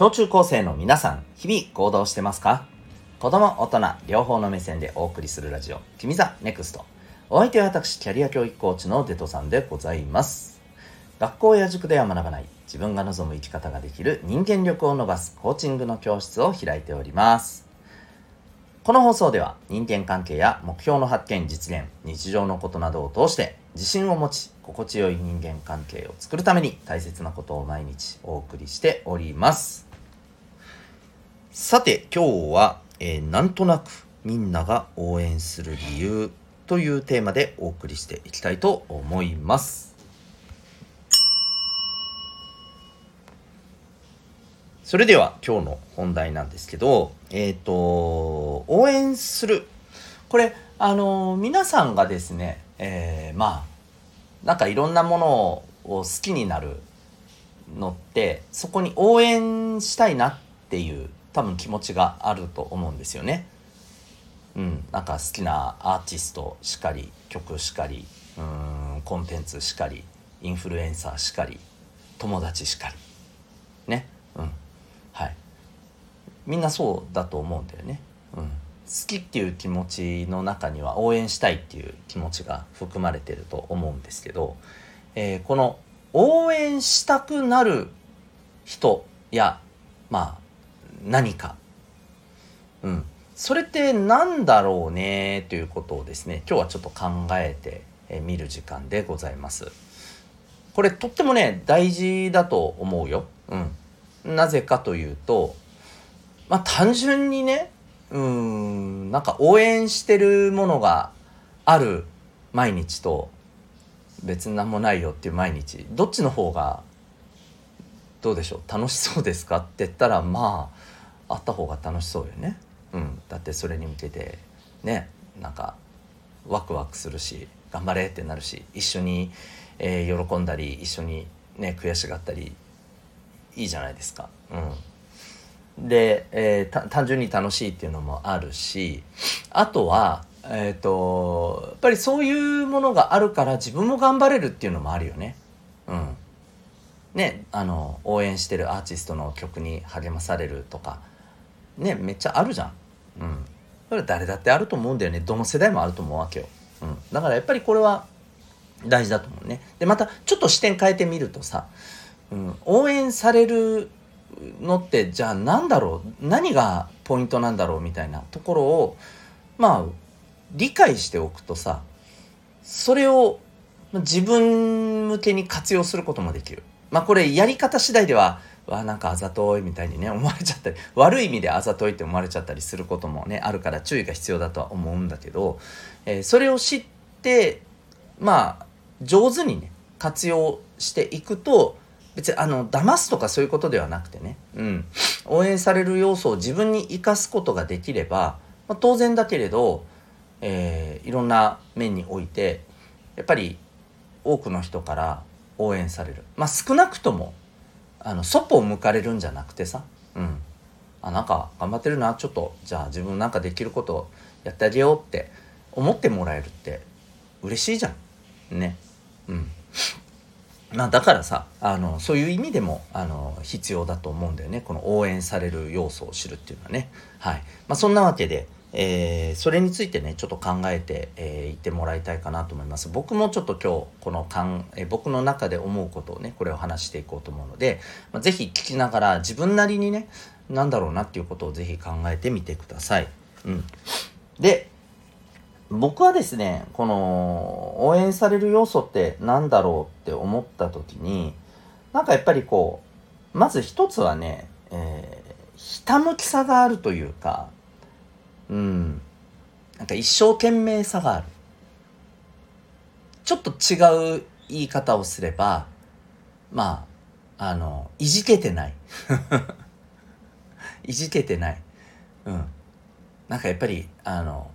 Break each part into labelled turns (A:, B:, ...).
A: 小中高生の皆さん、日々行動してますか？子供、大人、両方の目線でお送りするラジオ、君 the NEXT。お相手は私、キャリア教育コーチのデトさんでございます。学校や塾では学ばない、自分が望む生き方ができる人間力を伸ばすコーチングの教室を開いております。この放送では人間関係や目標の発見実現日常のことなどを通して自信を持ち心地よい人間関係を作るために大切なことを毎日お送りしておりますさて今日は、えーなんとなくみんなが応援する理由というテーマでお送りしていきたいと思いますそれでは今日の本題なんですけど、えっ、と、応援する。これ、あの皆さんがですね、えーまあ、なんかいろんなものを好きになるのって、そこに応援したいなっていう多分気持ちがあると思うんですよね。うん、なんか好きなアーティストしかり、曲しかり、うーん、コンテンツしかり、インフルエンサーしかり、友達しかり。ね。うん。はい。みんなそうだと思うんだよね。うん。好きっていう気持ちの中には応援したいっていう気持ちが含まれてると思うんですけど、えーこの応援したくなる人や、まあ、何か。うん。それって何だろうねということをですね、今日はちょっと考えてえーみる時間でございます。これとってもね、大事だと思うよ。うん。なぜかというと、まあ単純にね、うん、なんか応援してるものがある毎日と、別に何もないよっていう毎日、どっちの方が、どうでしょう？楽しそうですか？って言ったら、まあ、あった方が楽しそうよね。うん。だってそれに向けて、ね、なんか、ワクワクするし頑張れってなるし一緒に、えー喜んだり一緒にね悔しがったりいいじゃないですか。うん、で、えー単純に楽しいっていうのもあるしあとはえっ、とやっぱりそういうものがあるから自分も頑張れるっていうのもあるよね。うん、ねあの応援してるアーティストの曲に励まされるとかねめっちゃあるじゃん。うん。それ誰だってあると思うんだよね。どの世代もあると思うわけよ、うん、だからやっぱりこれは大事だと思うね。でまたちょっと視点変えてみるとさ、うん、応援されるのってじゃあ何だろう？何がポイントなんだろうみたいなところをまあ理解しておくとさそれを自分向けに活用することもできる。まあこれやり方次第ではわなんかあざといみたいにね思われちゃったり 悪い意味であざといって思われちゃったりすることもねあるから注意が必要だとは思うんだけど、えーそれを知ってまあ上手にね活用していくと別にあの騙すとかそういうことではなくてね、うん、応援される要素を自分に生かすことができれば、まあ、当然だけれど、えーいろんな面においてやっぱり多くの人から応援される。まあ少なくともあのそっぽを向かれるんじゃなくてさうん。あなんか頑張ってるなちょっとじゃあ自分なんかできることやってあげようって思ってもらえるって嬉しいじゃん。ね。うん。まあだからさあのそういう意味でもあの必要だと思うんだよね。この応援される要素を知るっていうのはね。はい。まあそんなわけでえーそれについてねちょっと考えてい、えーってもらいたいかなと思います僕もちょっと今日このかん、えー僕の中で思うことをねこれを話していこうと思うので、まあ、ぜひ聞きながら自分なりにねなんだろうなっていうことをぜひ考えてみてください。うん、で僕はですねこの応援される要素ってなんだろうって思った時になんかやっぱりこうまず一つはね、えーひたむきさがあるというかうん。なんか一生懸命さがある。ちょっと違う言い方をすればまああのいじけてない。いじけてない。うん。なんかやっぱりあの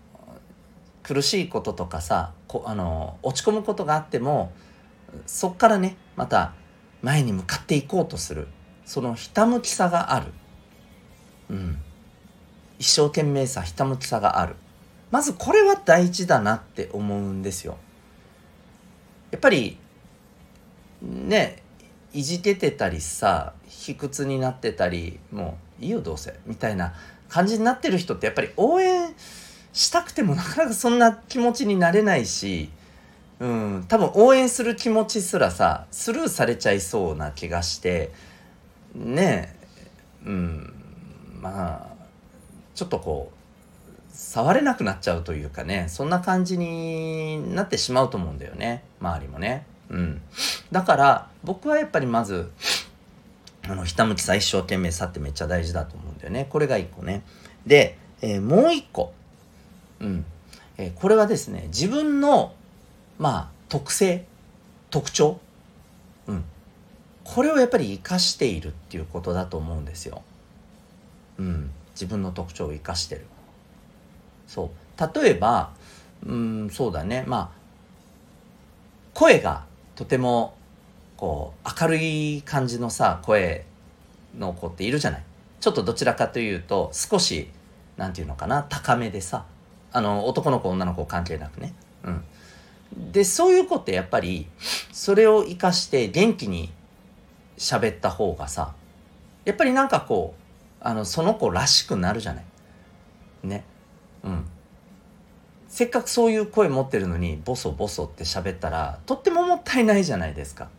A: 苦しいこととかさこあの落ち込むことがあってもそっからねまた前に向かっていこうとする。そのひたむきさがある、うん、一生懸命さひたむきさがある。まずこれは大事だなって思うんですよ。やっぱりねいじけてたりさ卑屈になってたりもういいよどうせみたいな感じになってる人ってやっぱり応援したくてもなかなかそんな気持ちになれないし、うん、多分応援する気持ちすらさスルーされちゃいそうな気がしてねえうんまあちょっとこう触れなくなっちゃうというかねそんな感じになってしまうと思うんだよね。周りもね。うん、だから僕はやっぱりまずあのひたむきさ一生懸命さってめっちゃ大事だと思うんだよね。これが1個ね。で、えー、もう1個、うん。えー、これはですね自分のまあ特性特徴、うん、これをやっぱり生かしているっていうことだと思うんですよ。うん、自分の特徴を生かしてる。そう。例えばうんそうだね。まあ声がとてもこう明るい感じのさ声の子っているじゃない。ちょっとどちらかというと少し何て言うのかな高めでさあの男の子女の子関係なくね。うん。でそういう子ってやっぱりそれを生かして元気に喋った方がさやっぱりなんかこうあのその子らしくなるじゃないねうんせっかくそういう声持ってるのにボソボソって喋ったらとってももったいないじゃないですか。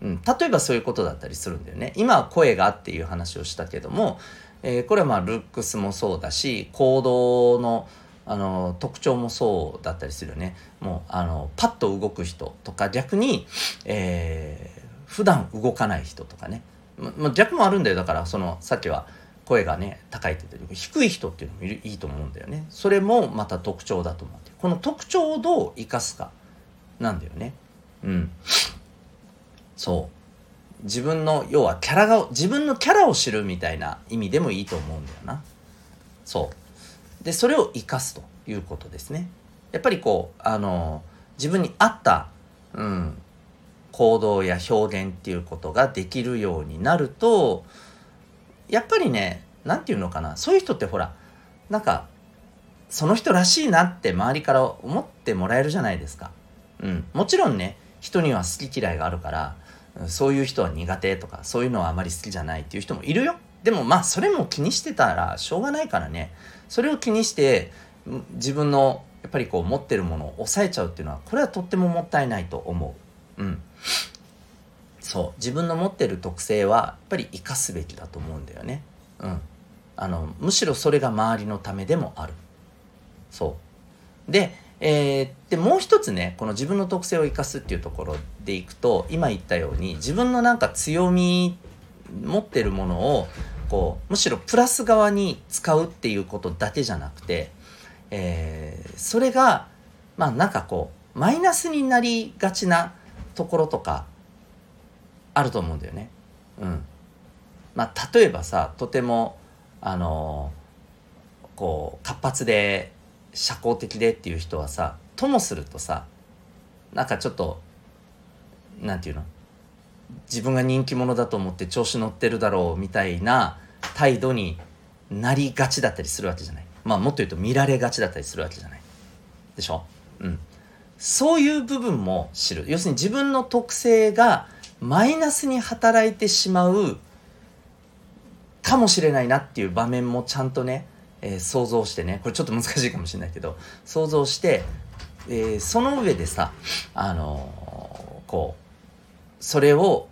A: うん、例えばそういうことだったりするんだよね。今は声がっていう話をしたけども、えー、これはまあルックスもそうだし行動のあの特徴もそうだったりするよね。もうあのパッと動く人とか逆に、えー、普段動かない人とかね。ま、逆もあるんだよだからそのさっきは声がね高いって言って低い人っていうのもいいと思うんだよね。それもまた特徴だと思って。この特徴をどう生かすかなんだよね。うん。そう。自分の要はキャラが自分のキャラを知るみたいな意味でもいいと思うんだよな。そう。でそれを生かすということですね。やっぱりこうあの自分に合ったうん行動や表現っていうことができるようになるとやっぱりね何て言うのかなそういう人ってほらなんかその人らしいなって周りから思ってもらえるじゃないですか。うん、もちろんね人には好き嫌いがあるからそういう人は苦手とかそういうのはあまり好きじゃないっていう人もいるよでもまあそれも気にしてたらしょうがないからねそれを気にして自分のやっぱりこう持ってるものを抑えちゃうっていうのはこれはとってももったいないと思う。うんそう自分の持ってる特性はやっぱり生かすべきだと思うんだよね。うん、あのむしろそれが周りのためでもある。そうで,、えー、でもう一つねこの自分の特性を生かすっていうところでいくと今言ったように自分のなんか強み持ってるものをこうむしろプラス側に使うっていうことだけじゃなくて、えー、それがまあなんかこうマイナスになりがちなところとかあると思うんだよね。うん。まあ、例えばさ、とても、あのこう、活発で、社交的でっていう人はさ、ともするとさ、なんかちょっと、なんていうの？自分が人気者だと思って調子乗ってるだろうみたいな態度になりがちだったりするわけじゃない。まあもっと言うと見られがちだったりするわけじゃない。でしょ？うん。そういう部分も知る。要するに自分の特性がマイナスに働いてしまうかもしれないなっていう場面もちゃんとね、えー、想像してねこれちょっと難しいかもしれないけど想像して、えー、その上でさあのー、こうそれを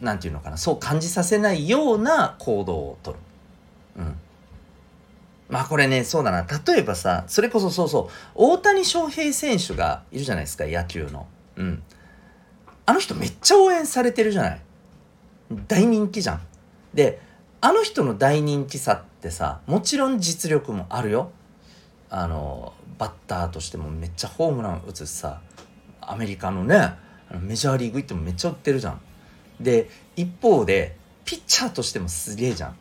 A: 何て言うのかなそう感じさせないような行動をとる。うんまあこれね、そうだな。例えばさ、それこそそうそう、大谷翔平選手がいるじゃないですか、野球の。うん。あの人めっちゃ応援されてるじゃない？大人気じゃん。で、あの人の大人気さってさ、もちろん実力もあるよ。あの、バッターとしてもめっちゃホームラン打つしさ、アメリカのね、メジャーリーグ行ってもめっちゃ打ってるじゃん。で、一方で、ピッチャーとしてもすげえじゃん。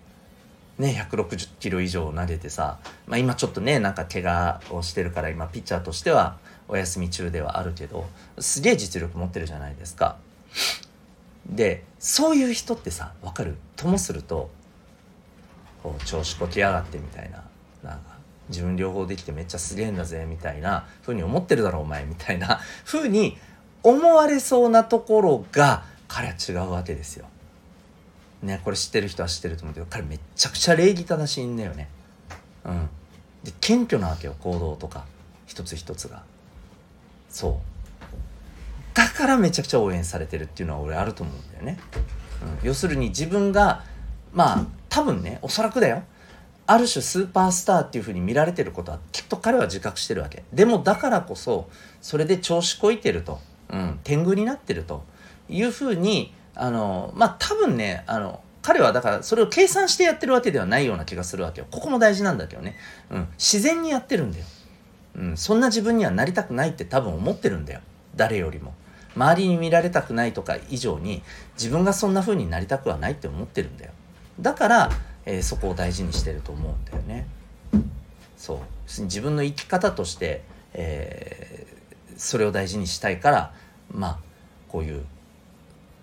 A: ね、160キロ以上投げてさ、まあ、今ちょっとね、なんか怪我をしてるから今ピッチャーとしてはお休み中ではあるけどすげえ実力持ってるじゃないですか。でそういう人ってさ分かる？ともするとこう調子こきやがってみたいななんか自分両方できてめっちゃすげえんだぜみたいな風に思ってるだろお前みたいな 風に思われそうなところが彼は違うわけですよ。ねこれ知ってる人は知ってると思うけど彼めっちゃくちゃ礼儀正しいんだよね。うん。で謙虚なわけよ行動とか一つ一つが。そう。だからめちゃくちゃ応援されてるっていうのは俺あると思うんだよね。うん、要するに自分がまあ多分ねおそらくだよ。ある種スーパースターっていうふうに見られてることはきっと彼は自覚してるわけ。でもだからこそそれで調子こいてると、うん、天狗になってると。いうふうにあのまあ多分ねあの彼はだからそれを計算してやってるわけではないような気がするわけよ。ここも大事なんだけどね、うん、自然にやってるんだよ、うん、そんな自分にはなりたくないって多分思ってるんだよ。誰よりも。周りに見られたくないとか以上に自分がそんな風になりたくはないって思ってるんだよ。だからえー、そこを大事にしてると思うんだよね。そう。自分の生き方として、えー、それを大事にしたいからまあこういう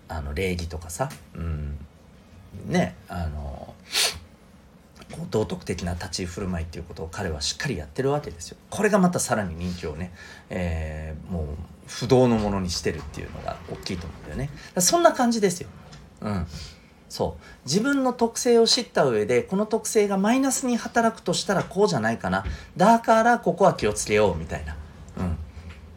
A: あの礼儀とかさ、うん、ねあのこう道徳的な立ち居振る舞いっていうことを彼はしっかりやってるわけですよ。これがまたさらに人気をね、えー、もう不動のものにしてるっていうのが大きいと思うんだよね。そんな感じですよ。うん。そう自分の特性を知った上でこの特性がマイナスに働くとしたらこうじゃないかなだからここは気をつけようみたいな、うん、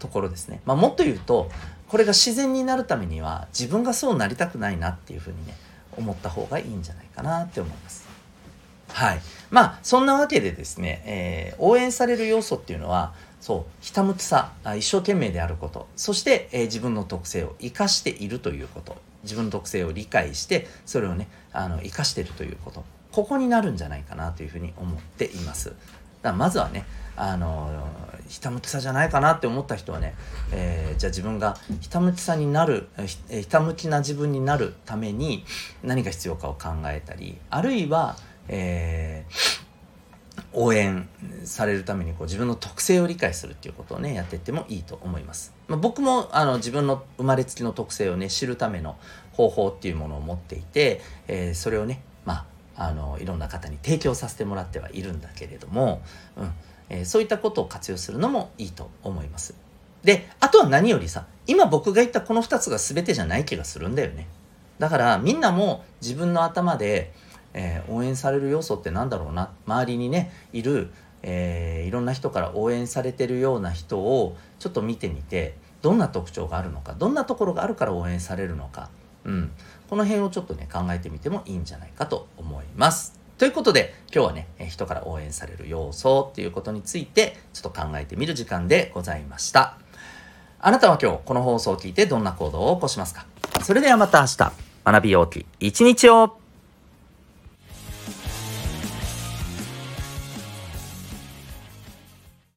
A: ところですね、まあ、もっと言うとこれが自然になるためには自分がそうなりたくないなっていうふうにね思った方がいいんじゃないかなって思いますはい。まあそんなわけでですね、えー、応援される要素っていうのはそうひたむきさ一生懸命であること。そして、えー、自分の特性を生かしているということ。自分の特性を理解してそれをねあの生かしているということ。ここになるんじゃないかなというふうに思っています。だまずはねあのひたむきさじゃないかなって思った人はね、えー、じゃあ自分がひたむきさになるひひたむきな自分になるために何が必要かを考えたりあるいは、えー応援されるためにこう自分の特性を理解するっていうことをねやっていってもいいと思います。まあ、僕もあの自分の生まれつきの特性をね知るための方法っていうものを持っていて、えー、それをねまああのいろんな方に提供させてもらってはいるんだけれども、うんえー、そういったことを活用するのもいいと思います。であとは何よりさ今僕が言ったこの2つが全てじゃない気がするんだよね。だからみんなも自分の頭でえー、応援される要素って何だろうな。周りにねいる、えー、いろんな人から応援されてるような人をちょっと見てみてどんな特徴があるのかどんなところがあるから応援されるのか、うん、この辺をちょっとね考えてみてもいいんじゃないかと思います。ということで今日はね人から応援される要素っていうことについてちょっと考えてみる時間でございました。あなたは今日この放送を聞いてどんな行動を起こしますか？それではまた明日。学びようき一日を。